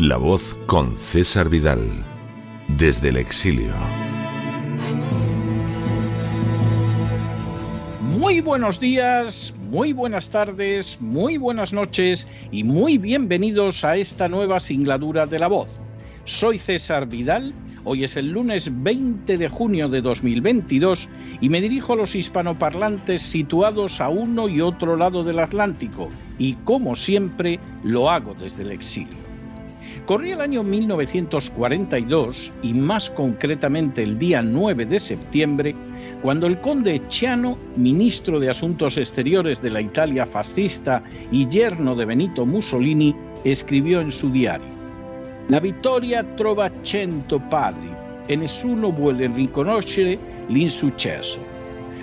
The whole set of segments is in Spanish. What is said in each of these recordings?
La voz con César Vidal, desde el exilio. Muy buenos días, muy buenas tardes, muy buenas noches y muy bienvenidos a esta nueva singladura de La voz. Soy César Vidal, hoy es el lunes 20 de junio de 2022 y me dirijo a los hispanoparlantes situados a uno y otro lado del Atlántico y como siempre lo hago desde el exilio. Corría el año 1942 y más concretamente el día 9 de septiembre, cuando el conde Chiano, ministro de Asuntos Exteriores de la Italia fascista y yerno de Benito Mussolini, escribió en su diario: La vittoria trova cento padri e nessuno vuole riconoscere l'insuccesso.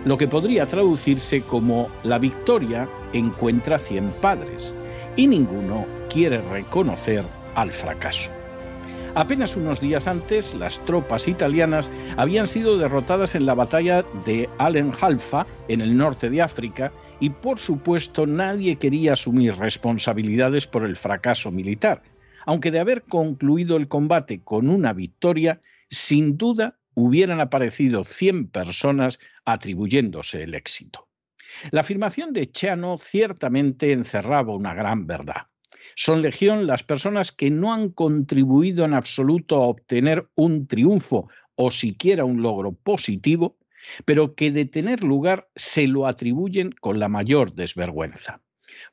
Lo que podría traducirse como la victoria encuentra cien padres y ninguno quiere reconocer al fracaso. Apenas unos días antes, las tropas italianas habían sido derrotadas en la batalla de Allen Halfa, en el norte de África, y por supuesto nadie quería asumir responsabilidades por el fracaso militar, aunque de haber concluido el combate con una victoria, sin duda hubieran aparecido 100 personas atribuyéndose el éxito. La afirmación de Chano ciertamente encerraba una gran verdad. Son legión las personas que no han contribuido en absoluto a obtener un triunfo o siquiera un logro positivo, pero que de tener lugar se lo atribuyen con la mayor desvergüenza.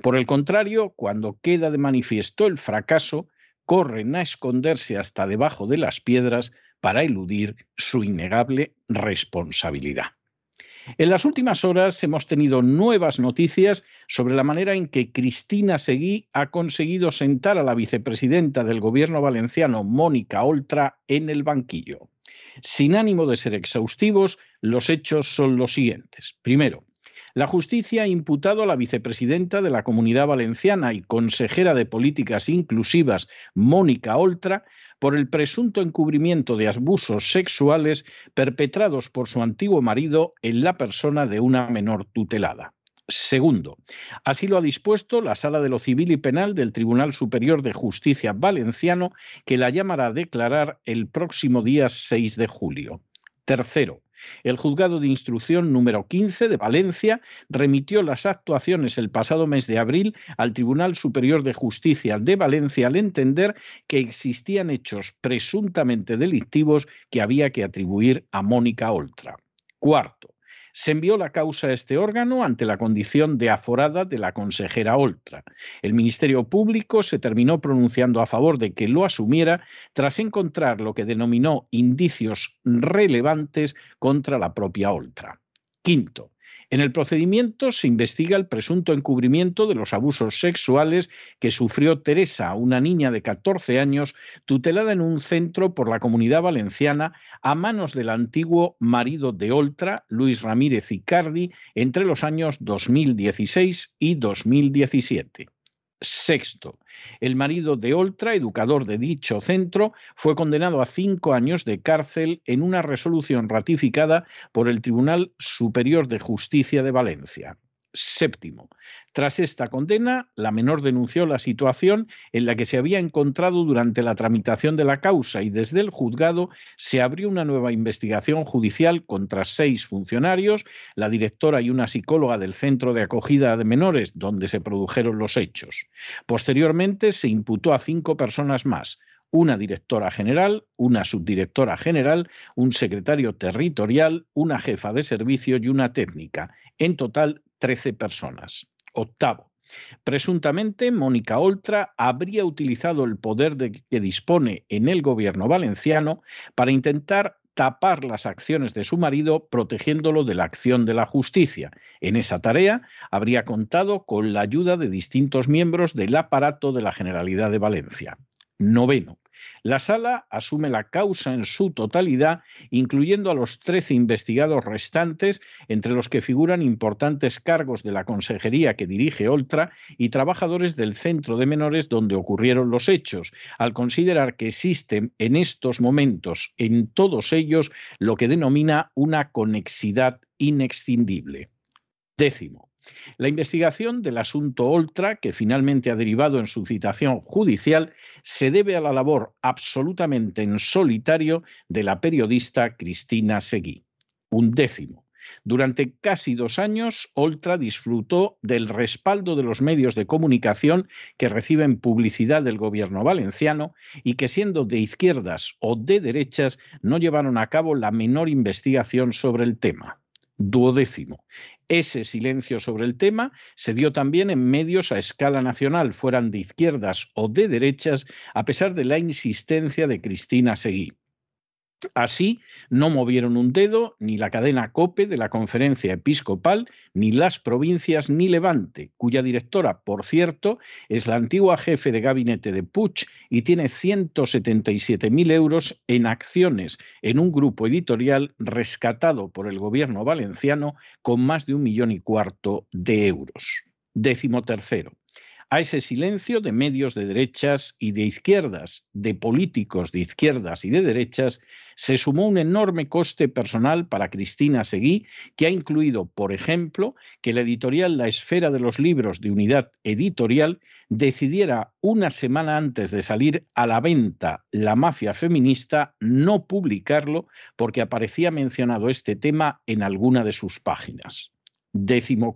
Por el contrario, cuando queda de manifiesto el fracaso, corren a esconderse hasta debajo de las piedras para eludir su innegable responsabilidad. En las últimas horas hemos tenido nuevas noticias sobre la manera en que Cristina Seguí ha conseguido sentar a la vicepresidenta del gobierno valenciano, Mónica Oltra, en el banquillo. Sin ánimo de ser exhaustivos, los hechos son los siguientes. Primero, la justicia ha imputado a la vicepresidenta de la Comunidad Valenciana y consejera de Políticas Inclusivas, Mónica Oltra, por el presunto encubrimiento de abusos sexuales perpetrados por su antiguo marido en la persona de una menor tutelada. Segundo, así lo ha dispuesto la Sala de lo Civil y Penal del Tribunal Superior de Justicia Valenciano, que la llamará a declarar el próximo día 6 de julio. Tercero, el juzgado de instrucción número 15 de Valencia remitió las actuaciones el pasado mes de abril al Tribunal Superior de Justicia de Valencia al entender que existían hechos presuntamente delictivos que había que atribuir a Mónica Oltra. Cuarto, se envió la causa a este órgano ante la condición de aforada de la consejera Oltra. El Ministerio Público se terminó pronunciando a favor de que lo asumiera tras encontrar lo que denominó indicios relevantes contra la propia Oltra. Quinto, en el procedimiento se investiga el presunto encubrimiento de los abusos sexuales que sufrió Teresa, una niña de 14 años, tutelada en un centro por la comunidad valenciana a manos del antiguo marido de Oltra, Luis Ramírez Icardi, entre los años 2016 y 2017. Sexto, el marido de Oltra, educador de dicho centro, fue condenado a cinco años de cárcel en una resolución ratificada por el Tribunal Superior de Justicia de Valencia. Séptimo. Tras esta condena, la menor denunció la situación en la que se había encontrado durante la tramitación de la causa y desde el juzgado se abrió una nueva investigación judicial contra seis funcionarios, la directora y una psicóloga del Centro de Acogida de Menores donde se produjeron los hechos. Posteriormente se imputó a cinco personas más, una directora general, una subdirectora general, un secretario territorial, una jefa de servicio y una técnica. En total, 13 personas. Octavo. Presuntamente, Mónica Oltra habría utilizado el poder de que dispone en el gobierno valenciano para intentar tapar las acciones de su marido protegiéndolo de la acción de la justicia. En esa tarea habría contado con la ayuda de distintos miembros del aparato de la Generalidad de Valencia. Noveno. La sala asume la causa en su totalidad, incluyendo a los 13 investigados restantes, entre los que figuran importantes cargos de la consejería que dirige Oltra y trabajadores del centro de menores donde ocurrieron los hechos, al considerar que existen en estos momentos en todos ellos lo que denomina una conexidad inexcindible. Décimo. La investigación del asunto Oltra, que finalmente ha derivado en su citación judicial, se debe a la labor absolutamente en solitario de la periodista Cristina Seguí. Un décimo. Durante casi dos años, Oltra disfrutó del respaldo de los medios de comunicación que reciben publicidad del gobierno valenciano y que siendo de izquierdas o de derechas no llevaron a cabo la menor investigación sobre el tema. Duodécimo. Ese silencio sobre el tema se dio también en medios a escala nacional, fueran de izquierdas o de derechas, a pesar de la insistencia de Cristina Seguí. Así, no movieron un dedo ni la cadena COPE de la conferencia episcopal, ni las provincias, ni Levante, cuya directora, por cierto, es la antigua jefe de gabinete de Puig y tiene 177.000 euros en acciones en un grupo editorial rescatado por el gobierno valenciano con más de un millón y cuarto de euros. Décimo tercero. A ese silencio de medios de derechas y de izquierdas, de políticos de izquierdas y de derechas, se sumó un enorme coste personal para Cristina Seguí, que ha incluido, por ejemplo, que la editorial La Esfera de los Libros de Unidad Editorial decidiera una semana antes de salir a la venta La Mafia Feminista no publicarlo porque aparecía mencionado este tema en alguna de sus páginas. Décimo.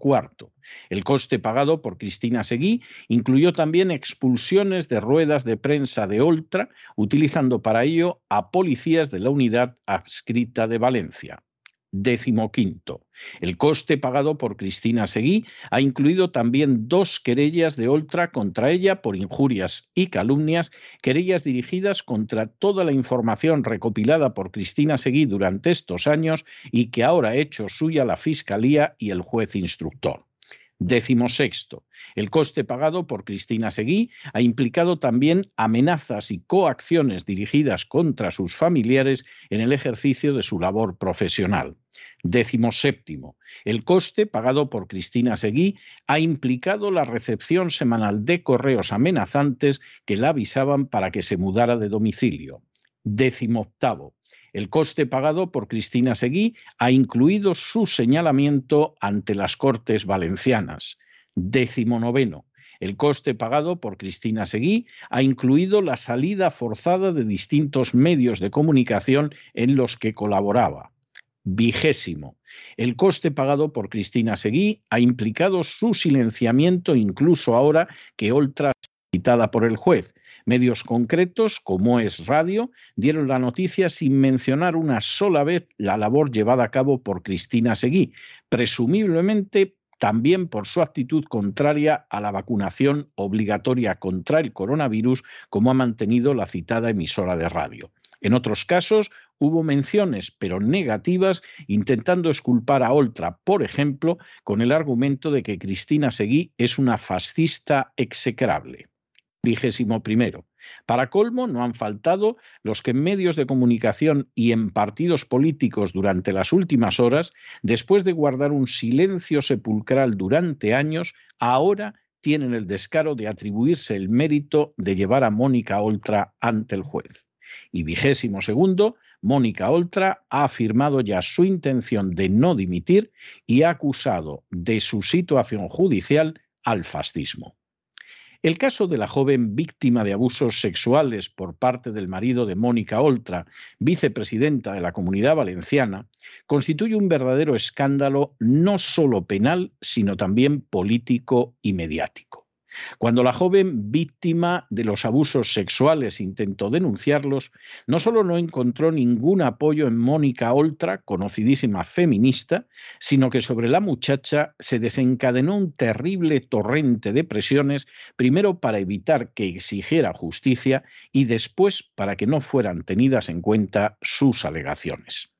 El coste pagado por Cristina Seguí incluyó también expulsiones de ruedas de prensa de Oltra, utilizando para ello a policías de la unidad adscrita de Valencia. Decimoquinto. El coste pagado por Cristina Seguí ha incluido también dos querellas de Oltra contra ella por injurias y calumnias, querellas dirigidas contra toda la información recopilada por Cristina Seguí durante estos años y que ahora ha hecho suya la Fiscalía y el juez instructor. Décimo sexto. El coste pagado por Cristina Seguí ha implicado también amenazas y coacciones dirigidas contra sus familiares en el ejercicio de su labor profesional. Décimo séptimo. El coste pagado por Cristina Seguí ha implicado la recepción semanal de correos amenazantes que la avisaban para que se mudara de domicilio. Décimo octavo. El coste pagado por Cristina Seguí ha incluido su señalamiento ante las Cortes Valencianas. Décimo noveno. El coste pagado por Cristina Seguí ha incluido la salida forzada de distintos medios de comunicación en los que colaboraba. Vigésimo. El coste pagado por Cristina Seguí ha implicado su silenciamiento incluso ahora que Oltra citada por el juez Medios concretos, como es Radio, dieron la noticia sin mencionar una sola vez la labor llevada a cabo por Cristina Seguí, presumiblemente también por su actitud contraria a la vacunación obligatoria contra el coronavirus, como ha mantenido la citada emisora de radio. En otros casos, hubo menciones, pero negativas, intentando esculpar a Oltra, por ejemplo, con el argumento de que Cristina Seguí es una fascista execrable vigésimo primero. Para colmo, no han faltado los que en medios de comunicación y en partidos políticos durante las últimas horas, después de guardar un silencio sepulcral durante años, ahora tienen el descaro de atribuirse el mérito de llevar a Mónica Oltra ante el juez. Y vigésimo segundo, Mónica Oltra ha afirmado ya su intención de no dimitir y ha acusado de su situación judicial al fascismo. El caso de la joven víctima de abusos sexuales por parte del marido de Mónica Oltra, vicepresidenta de la Comunidad Valenciana, constituye un verdadero escándalo no solo penal, sino también político y mediático. Cuando la joven víctima de los abusos sexuales intentó denunciarlos, no solo no encontró ningún apoyo en Mónica Oltra, conocidísima feminista, sino que sobre la muchacha se desencadenó un terrible torrente de presiones, primero para evitar que exigiera justicia y después para que no fueran tenidas en cuenta sus alegaciones.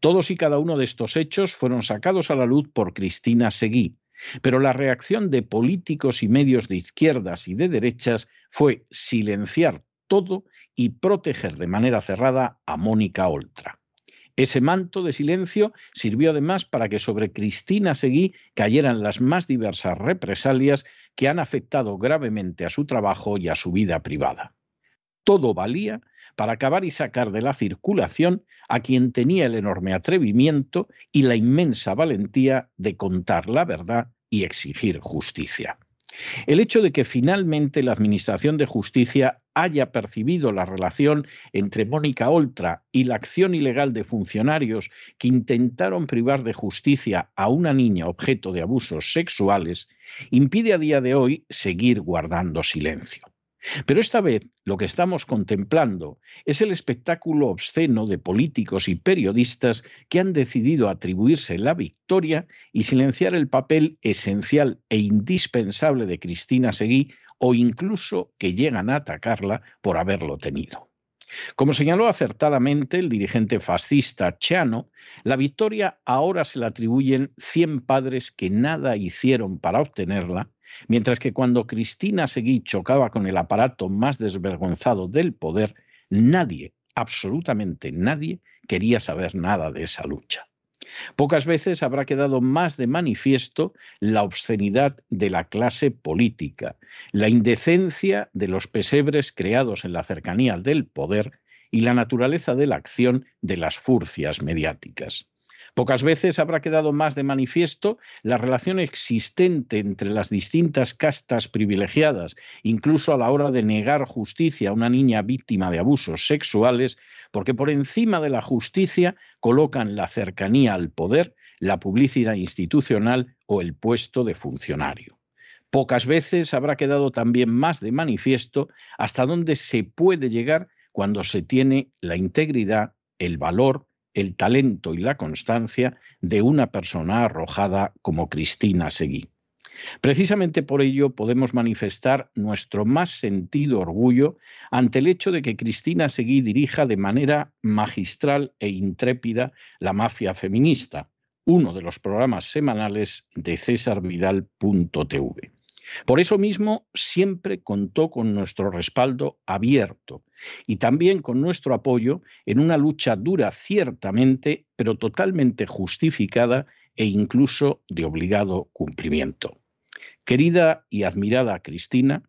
Todos y cada uno de estos hechos fueron sacados a la luz por Cristina Seguí, pero la reacción de políticos y medios de izquierdas y de derechas fue silenciar todo y proteger de manera cerrada a Mónica Oltra. Ese manto de silencio sirvió además para que sobre Cristina Seguí cayeran las más diversas represalias que han afectado gravemente a su trabajo y a su vida privada. Todo valía para acabar y sacar de la circulación a quien tenía el enorme atrevimiento y la inmensa valentía de contar la verdad y exigir justicia. El hecho de que finalmente la Administración de Justicia haya percibido la relación entre Mónica Oltra y la acción ilegal de funcionarios que intentaron privar de justicia a una niña objeto de abusos sexuales impide a día de hoy seguir guardando silencio. Pero esta vez lo que estamos contemplando es el espectáculo obsceno de políticos y periodistas que han decidido atribuirse la victoria y silenciar el papel esencial e indispensable de Cristina Seguí o incluso que llegan a atacarla por haberlo tenido. Como señaló acertadamente el dirigente fascista Chano, la victoria ahora se la atribuyen 100 padres que nada hicieron para obtenerla Mientras que cuando Cristina Seguí chocaba con el aparato más desvergonzado del poder, nadie, absolutamente nadie, quería saber nada de esa lucha. Pocas veces habrá quedado más de manifiesto la obscenidad de la clase política, la indecencia de los pesebres creados en la cercanía del poder y la naturaleza de la acción de las furcias mediáticas. Pocas veces habrá quedado más de manifiesto la relación existente entre las distintas castas privilegiadas, incluso a la hora de negar justicia a una niña víctima de abusos sexuales, porque por encima de la justicia colocan la cercanía al poder, la publicidad institucional o el puesto de funcionario. Pocas veces habrá quedado también más de manifiesto hasta dónde se puede llegar cuando se tiene la integridad, el valor, el talento y la constancia de una persona arrojada como Cristina Seguí. Precisamente por ello podemos manifestar nuestro más sentido orgullo ante el hecho de que Cristina Seguí dirija de manera magistral e intrépida la mafia feminista, uno de los programas semanales de cesarvidal.tv. Por eso mismo siempre contó con nuestro respaldo abierto y también con nuestro apoyo en una lucha dura ciertamente, pero totalmente justificada e incluso de obligado cumplimiento. Querida y admirada Cristina,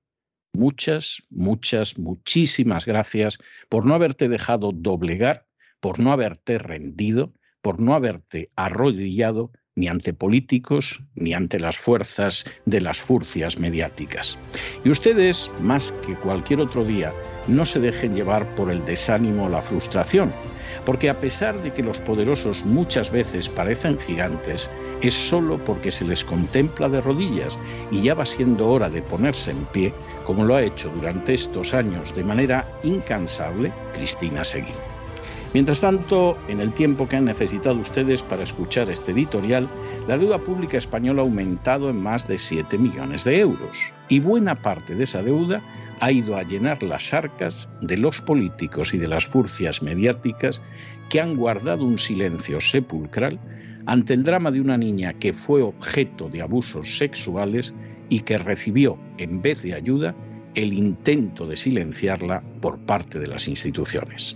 muchas, muchas, muchísimas gracias por no haberte dejado doblegar, por no haberte rendido, por no haberte arrodillado ni ante políticos ni ante las fuerzas de las furcias mediáticas. Y ustedes, más que cualquier otro día, no se dejen llevar por el desánimo o la frustración, porque a pesar de que los poderosos muchas veces parecen gigantes, es solo porque se les contempla de rodillas y ya va siendo hora de ponerse en pie, como lo ha hecho durante estos años de manera incansable Cristina Seguí. Mientras tanto, en el tiempo que han necesitado ustedes para escuchar este editorial, la deuda pública española ha aumentado en más de 7 millones de euros y buena parte de esa deuda ha ido a llenar las arcas de los políticos y de las furcias mediáticas que han guardado un silencio sepulcral ante el drama de una niña que fue objeto de abusos sexuales y que recibió, en vez de ayuda, el intento de silenciarla por parte de las instituciones.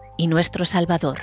y nuestro Salvador.